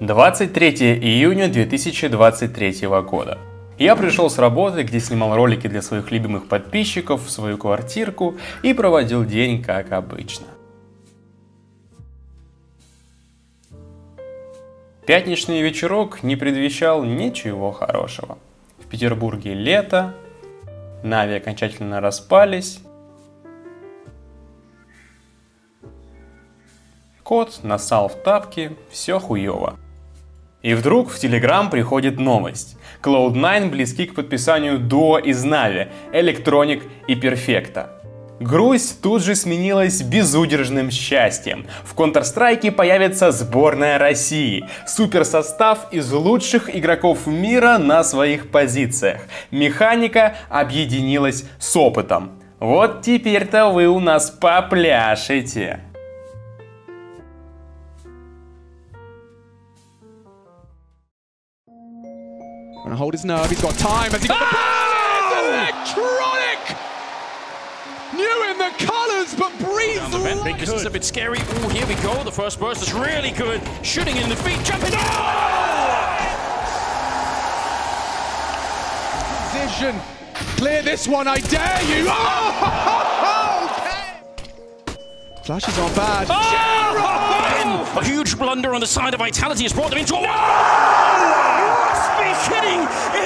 23 июня 2023 года. Я пришел с работы, где снимал ролики для своих любимых подписчиков в свою квартирку и проводил день как обычно. Пятничный вечерок не предвещал ничего хорошего. В Петербурге лето, Нави окончательно распались, Кот насал в тапки, все хуево. И вдруг в Telegram приходит новость. Cloud9 близки к подписанию дуо из Na'Vi, Electronic и Perfecta. Грусть тут же сменилась безудержным счастьем. В Counter-Strike появится сборная России. Суперсостав из лучших игроков мира на своих позициях. Механика объединилась с опытом. Вот теперь-то вы у нас попляшете. Gonna hold his nerve. He's got time. Has he got oh! Electronic! New in the colours, but breathes life. Big this is a bit scary. Oh, here we go. The first burst is really good. Shooting in the feet, jumping. Oh! Vision. Clear this one, I dare you. Oh! Flashes are bad. Oh! A huge blunder on the side of Vitality has brought them into a... No!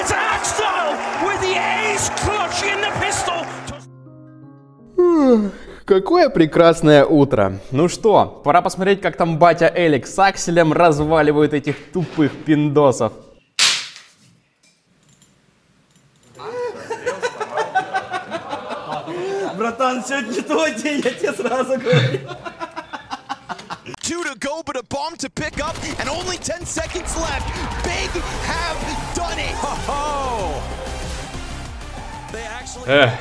Be kidding! It's Axtyle with the ace clutch in the pistol. Какое прекрасное утро. Ну что, пора посмотреть, как там батя Элик с Акселем разваливают этих тупых пиндосов. Братан, сегодня не твой день, я тебе сразу говорю. Two to go, but a bomb to pick up, and only 10 seconds left. They. Uh.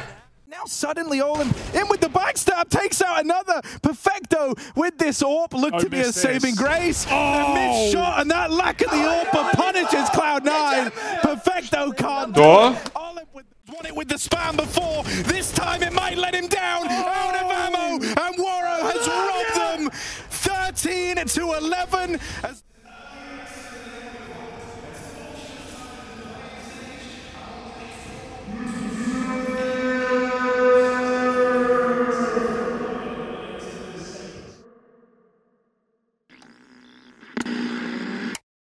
Now suddenly Olin in with the backstab takes out another perfecto with this AWP. Look to be a saving grace. Oh. mid shot and that lack of the AWP punishes Cloud9. Perfecto can't. Do? Olin with won it with the spam before. This time it might let him down. Out of ammo, and Waro has robbed them. 13 to 11. As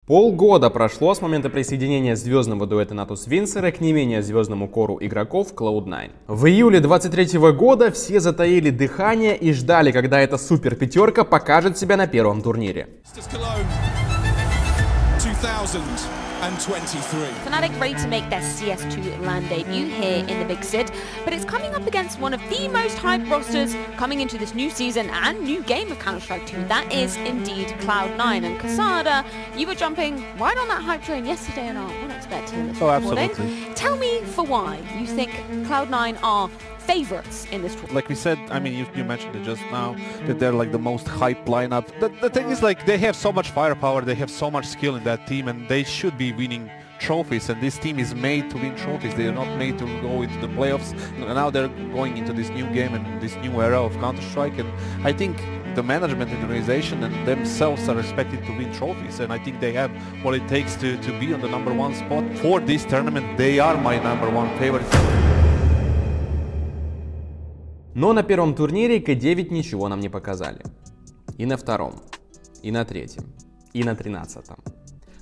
Полгода прошло с момента присоединения звездного дуэта Натус Винсера к не менее звездному кору игроков Cloud9. В июле 23 года все затаили дыхание и ждали, когда эта супер пятерка покажет себя на первом турнире. 2000. And 23. Fnatic ready to make their CS2 LAN debut here in the Big Sid, but it's coming up against one of the most hyped rosters coming into this new season and new game of Counter-Strike 2. That is indeed Cloud9. And Casada, you were jumping right on that hype train yesterday and in our OneXBet team this oh, recording. Absolutely. Tell me for why you think Cloud9 are favorites in this tournament. Like we said, I mean, you, you mentioned it just now, that they're like the most hype lineup. The, the thing is, like, they have so much firepower, they have so much skill in that team, and they should be winning trophies and this team is made to win trophies they are not made to go into the playoffs now they're going into this new game and this new era of counter-strike and i think the management and the organization and themselves are expected to win trophies and i think they have what it takes to, to be on the number one spot for this tournament they are my number one favorite Но на первом турнире К9 ничего нам не показали. И на втором, и на третьем, и на тринадцатом.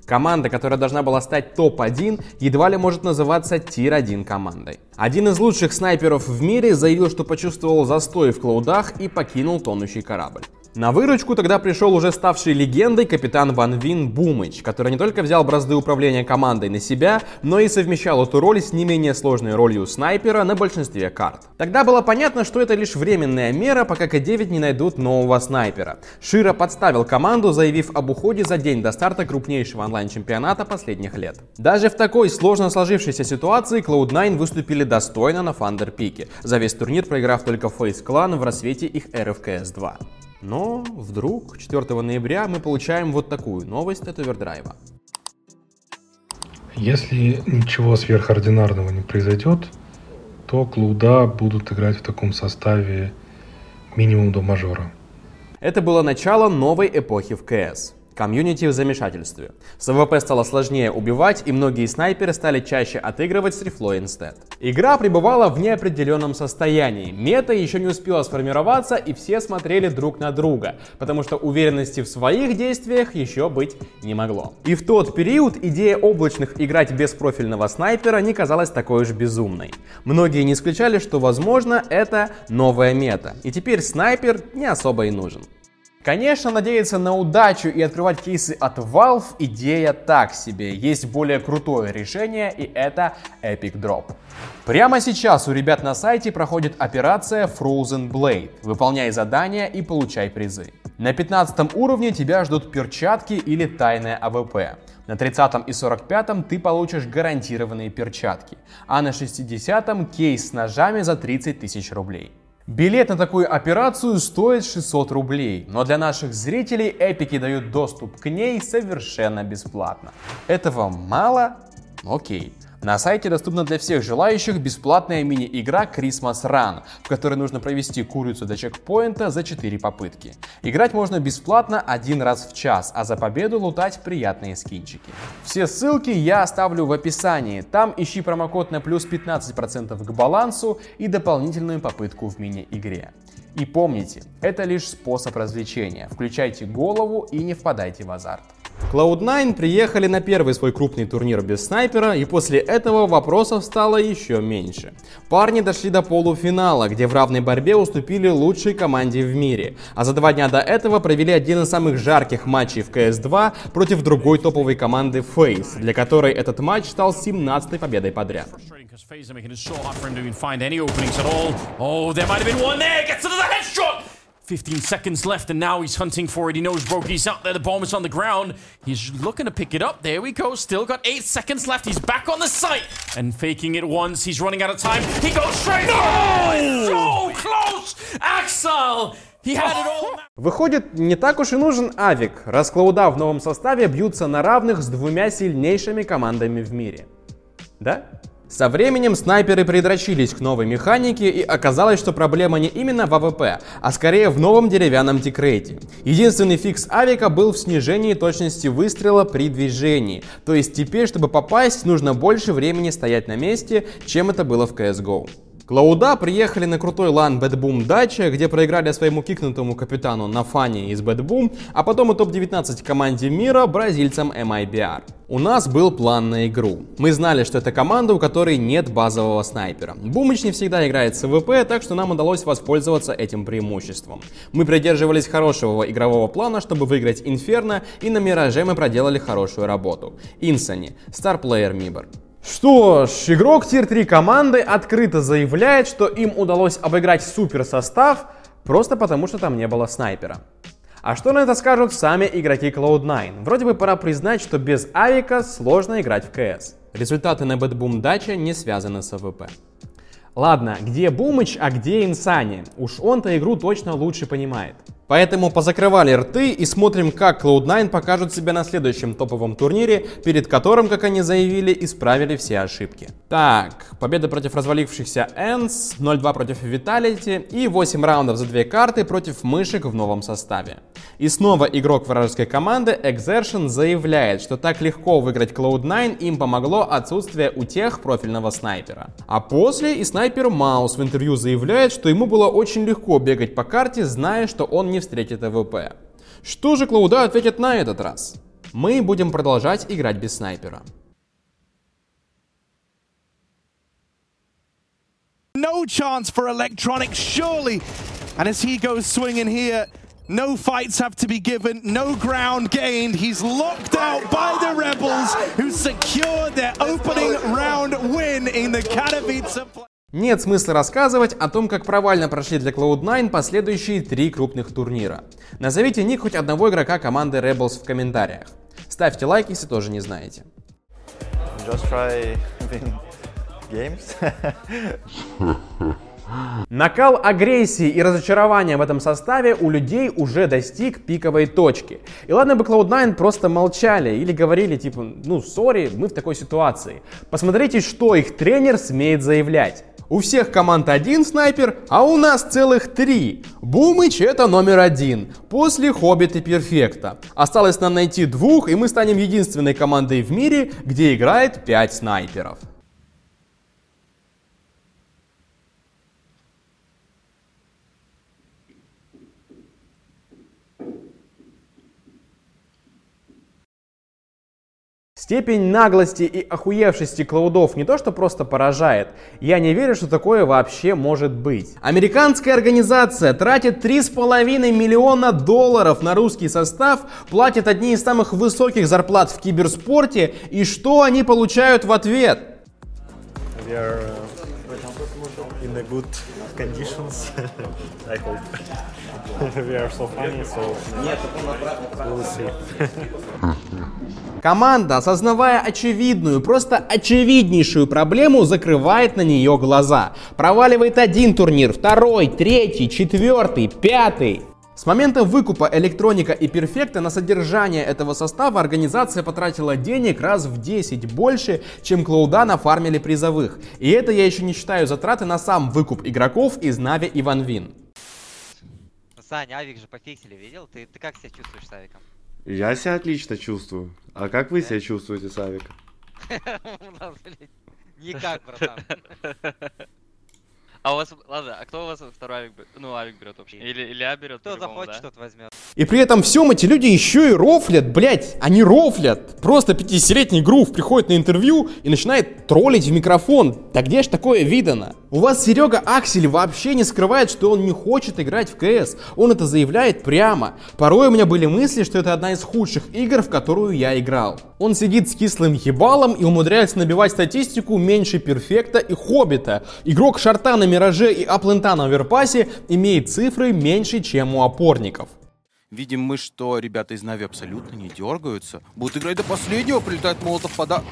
Команда, которая должна была стать топ-1, едва ли может называться тир-1 командой. Один из лучших снайперов в мире заявил, что почувствовал застой в клоудах и покинул тонущий корабль. На выручку тогда пришел уже ставший легендой капитан Ван Вин Бумыч, который не только взял бразды управления командой на себя, но и совмещал эту роль с не менее сложной ролью снайпера на большинстве карт. Тогда было понятно, что это лишь временная мера, пока К9 не найдут нового снайпера. Шира подставил команду, заявив об уходе за день до старта крупнейшего онлайн-чемпионата последних лет. Даже в такой сложно сложившейся ситуации Cloud9 выступили достойно на Фандер Пике, за весь турнир проиграв только Face Clan в рассвете их РФКС 2. Но вдруг 4 ноября мы получаем вот такую новость от OverDrive 'а. Если ничего сверхординарного не произойдет, то Клауды будут играть в таком составе минимум до мажора. Это было начало новой эпохи в CS. Комьюнити в замешательстве. С AWP стало сложнее убивать, и многие снайперы стали чаще отыгрывать с рифлой instead. Игра пребывала в неопределенном состоянии. Мета еще не успела сформироваться, и все смотрели друг на друга, потому что уверенности в своих действиях еще быть не могло. И в тот период идея облачных играть без профильного снайпера не казалась такой уж безумной. Многие не исключали, что возможно это новая мета, и теперь снайпер не особо и нужен. Конечно, надеяться на удачу и открывать кейсы от Valve идея так себе. Есть более крутое решение и это Epic Drop. Прямо сейчас у ребят на сайте проходит операция Frozen Blade. Выполняй задания и получай призы. На 15 уровне тебя ждут перчатки или тайная АВП. На 30 и 45 ты получишь гарантированные перчатки, а на 60 кейс с ножами за 30 тысяч рублей. Билет на такую операцию стоит 600 рублей, но для наших зрителей эпики дают доступ к ней совершенно бесплатно. Этого мало? Окей. На сайте доступна для всех желающих бесплатная мини-игра Christmas Run, в которой нужно провести курицу до чекпоинта за 4 попытки. Играть можно бесплатно один раз в час, а за победу лутать приятные скинчики. Все ссылки я оставлю в описании, там ищи промокод на плюс 15% к балансу и дополнительную попытку в мини-игре. И помните, это лишь способ развлечения, включайте голову и не впадайте в азарт. Cloud9 приехали на первый свой крупный турнир без снайпера, и после этого вопросов стало еще меньше. Парни дошли до полуфинала, где в равной борьбе уступили лучшей команде в мире, а за два дня до этого провели один из самых жарких матчей в CS2 против другой топовой команды FaZe, для которой этот матч стал 17-й победой подряд. 15 seconds left, and now he's hunting for it. He knows Brokey's out there. The bomb is on the ground. He's looking to pick it up. There we go. Still got eight seconds left. He's back on the site and faking it once. He's running out of time. He goes straight. No! So close! Axel! Выходит, не так уж и нужен Авик, раз Клауда в новом составе бьются на равных с двумя сильнейшими командами в мире. Да? Со временем снайперы придрочились к новой механике и оказалось, что проблема не именно в АВП, а скорее в новом деревянном tickrate е. Единственный фикс авика был в снижении точности выстрела при движении, то есть теперь, чтобы попасть, нужно больше времени стоять на месте, чем это было в CSGO. Клауда приехали на крутой лан Boom Дача, где проиграли своему кикнутому капитану на фане из Boom, а потом и топ-19 команде мира бразильцам MIBR. У нас был план на игру. Мы знали, что это команда, у которой нет базового снайпера. Бумыч не всегда играет с ВП, так что нам удалось воспользоваться этим преимуществом. Мы придерживались хорошего игрового плана, чтобы выиграть Инферно, и на Мираже мы проделали хорошую работу. Insani, star player MIBR. Что ж, игрок tier 3 команды открыто заявляет, что им удалось обыграть супер состав просто потому, что там не было снайпера. А что на это скажут сами игроки Cloud9? Вроде бы пора признать, что без авика сложно играть в CS. Результаты на BetBoom Dacha не связаны с АВП. Ладно, где Бумыч, а где Insani? Уж он-то игру точно лучше понимает. Поэтому позакрывали рты и смотрим, как Cloud9 покажут себя на следующем топовом турнире, перед которым, как они заявили, исправили все ошибки. Так, победа против развалившихся ENCE, 0-2 против Vitality и 8 раундов за две карты против мышек в новом составе. И снова игрок вражеской команды xertioN заявляет, что так легко выиграть Cloud9 им помогло отсутствие у тех профильного снайпера. А после и снайпер MOUZ в интервью заявляет, что ему было очень легко бегать по карте, зная, что он не встретит АВП. Что же Cloud'а ответит на этот раз? Мы будем продолжать играть без снайпера. No chance for Electronic, surely. And as he goes swinging here, no fights have to be given, no ground gained. He's locked out by the Rebels, who secured their opening round win in the Katowice. Нет смысла рассказывать о том, как провально прошли для Cloud9 последующие три крупных турнира. Назовите ник хоть одного игрока команды Rebels в комментариях. Ставьте лайк, если тоже не знаете. Just try games. Накал агрессии и разочарования в этом составе у людей уже достиг пиковой точки. И ладно бы Cloud9 просто молчали или говорили типа, ну, сори, мы в такой ситуации. Посмотрите, что их тренер смеет заявлять. У всех команд один снайпер, а у нас целых три. Бумыч это номер один, после Хоббит и Перфекта. Осталось нам найти двух, и мы станем единственной командой в мире, где играет пять снайперов. Степень наглости и охуевшести клаудов не то что просто поражает, я не верю, что такое вообще может быть. Американская организация тратит 3,5 миллиона долларов на русский состав, платит одни из самых высоких зарплат в киберспорте, и что они получают в ответ? We are uh, good conditions, I hope. we are so funny, so we'll see. Команда, осознавая очевидную, просто очевиднейшую проблему, закрывает на нее глаза. Проваливает один турнир, второй, третий, четвертый, пятый. С момента выкупа электроника и перфекта на содержание этого состава организация потратила денег раз в 10 больше, чем Клоуда нафармили призовых. И это я еще не считаю затраты на сам выкуп игроков из Нави и Ван Вин. Саня, Авик же пофиксили, видел? Ты, ты как себя чувствуешь с Авиком? Я себя отлично чувствую. А как вы себя чувствуете, Савик? Никак, братан. А у вас, ладно, а кто у вас второй авик берет? Ну, авик берет вообще. Или, или А берет, Кто захочет, да? тот возьмет. И при этом всем эти люди еще и рофлят, блять, они рофлят. Просто 50-летний грув приходит на интервью и начинает троллить в микрофон. Да где ж такое видано? У вас Серега Аксель вообще не скрывает, что он не хочет играть в КС. Он это заявляет прямо. Порой у меня были мысли, что это одна из худших игр, в которую я играл. Он сидит с кислым ебалом и умудряется набивать статистику меньше Перфекта и Хоббита. Игрок Шарта на Мираже и Аплента на Оверпасе имеет цифры меньше, чем у опорников. Видим мы, что ребята из Нави абсолютно не дергаются. Будут играть до последнего, прилетает молотов пода...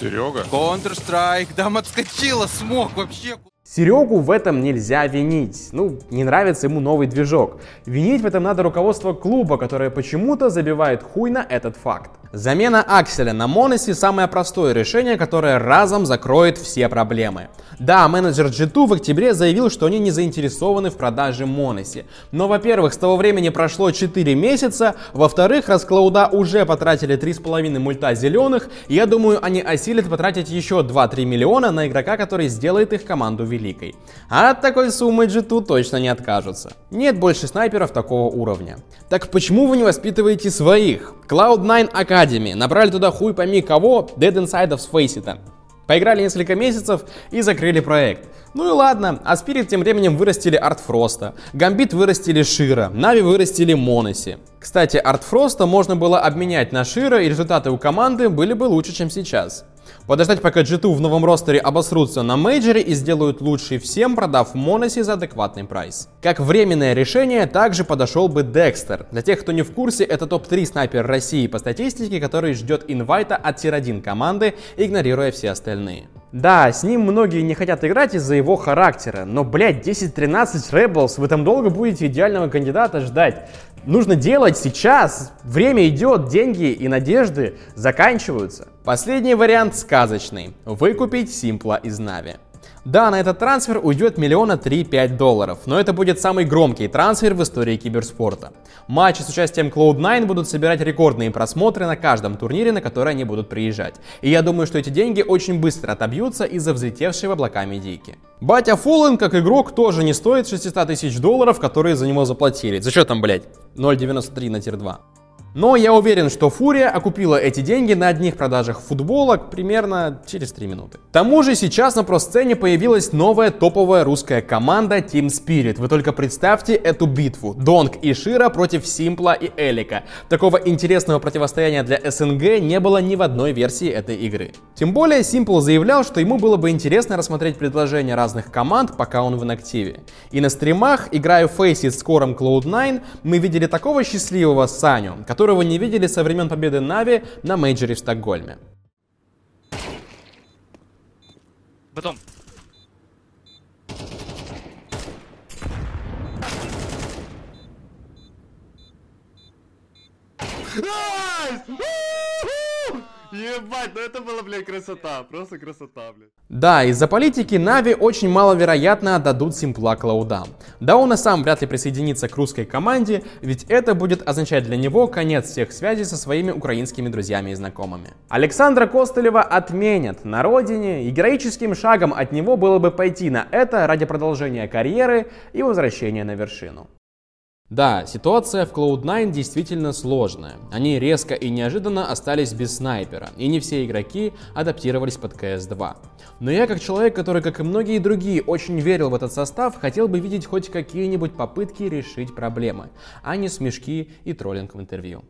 Серега? Counter-Strike, там отскочила, смог вообще. Серегу в этом нельзя винить. Ну, не нравится ему новый движок. Винить в этом надо руководство клуба, которое почему-то забивает хуй на этот факт. Замена Акселя на Моносе самое простое решение, которое разом закроет все проблемы. Да, менеджер G2 в октябре заявил, что они не заинтересованы в продаже Моноси. Но, во-первых, с того времени прошло 4 месяца, во-вторых, раз уже потратили 3,5 мульта зеленых, я думаю, они осилят потратить еще 2-3 миллиона на игрока, который сделает их команду великой. А от такой суммы G2 точно не откажутся. Нет больше снайперов такого уровня. Так почему вы не воспитываете своих? Cloud9 Academy. Набрали туда хуй пойми кого, Dead Inside of Faceit. Поиграли несколько месяцев и закрыли проект. Ну и ладно, а Spirit тем временем вырастили Артфроста, Гамбит вырастили Шира, Нави вырастили m0NESY. Кстати, Артфроста можно было обменять на Шира, и результаты у команды были бы лучше, чем сейчас. Подождать, пока G2 в новом ростере обосрутся на мейджоре и сделают лучший всем, продав m0NESY за адекватный прайс. Как временное решение также подошел бы Декстер. Для тех, кто не в курсе, это топ-3 снайпер России по статистике, который ждет инвайта от tier-1 команды, игнорируя все остальные. Да, с ним многие не хотят играть из-за его характера, но, блядь, 10-13 Rebels, вы там долго будете идеального кандидата ждать. Нужно делать сейчас. Время идет, деньги и надежды заканчиваются. Последний вариант сказочный. Выкупить Симпла из Нави. Да, на этот трансфер уйдет миллиона 3-5 долларов, но это будет самый громкий трансфер в истории киберспорта. Матчи с участием Cloud9 будут собирать рекордные просмотры на каждом турнире, на который они будут приезжать. И я думаю, что эти деньги очень быстро отобьются из-за взлетевшей в облака медийки. Батя Фуллен, как игрок, тоже не стоит 600 тысяч долларов, которые за него заплатили. За что там, блять? 0.93 на тир 2. Но я уверен, что Фурия окупила эти деньги на одних продажах футболок примерно через 3 минуты. К тому же сейчас на просцене появилась новая топовая русская команда Team Spirit. Вы только представьте эту битву. Донг и Шира против Симпла и Элика. Такого интересного противостояния для СНГ не было ни в одной версии этой игры. Тем более Симпл заявлял, что ему было бы интересно рассмотреть предложения разных команд, пока он в инактиве. И на стримах, играя в Faceit с кором Cloud9, мы видели такого счастливого Саню, которого не видели со времен победы Нави на мейджоре в Стокгольме. Потом. Ебать, ну это была, блядь, красота. Просто красота, блядь. Да, из-за политики Нави очень маловероятно отдадут Симпла он и сам вряд ли присоединится к русской команде, ведь это будет означать для него конец всех связей со своими украинскими друзьями и знакомыми. Александра Костылева отменят на родине, и героическим шагом от него было бы пойти на это ради продолжения карьеры и возвращения на вершину. Да, ситуация в Cloud9 действительно сложная. Они резко и неожиданно остались без снайпера, и не все игроки адаптировались под CS2. Но я, как человек, который, как и многие другие, очень верил в этот состав, хотел бы видеть хоть какие-нибудь попытки решить проблемы, а не смешки и троллинг в интервью.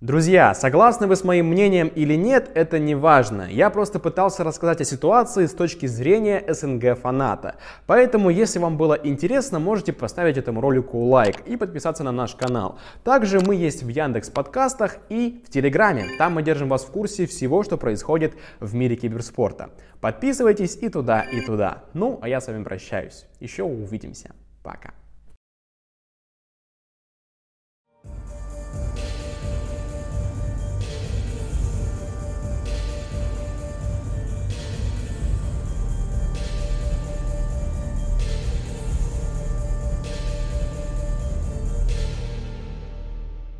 Друзья, согласны вы с моим мнением или нет, это не важно. Я просто пытался рассказать о ситуации с точки зрения СНГ фаната. Поэтому, если вам было интересно, можете поставить этому ролику лайк и подписаться на наш канал. Также мы есть в Яндекс подкастах и в Телеграме. Там мы держим вас в курсе всего, что происходит в мире киберспорта. Подписывайтесь и туда, и туда. Ну, а я с вами прощаюсь. Еще увидимся. Пока.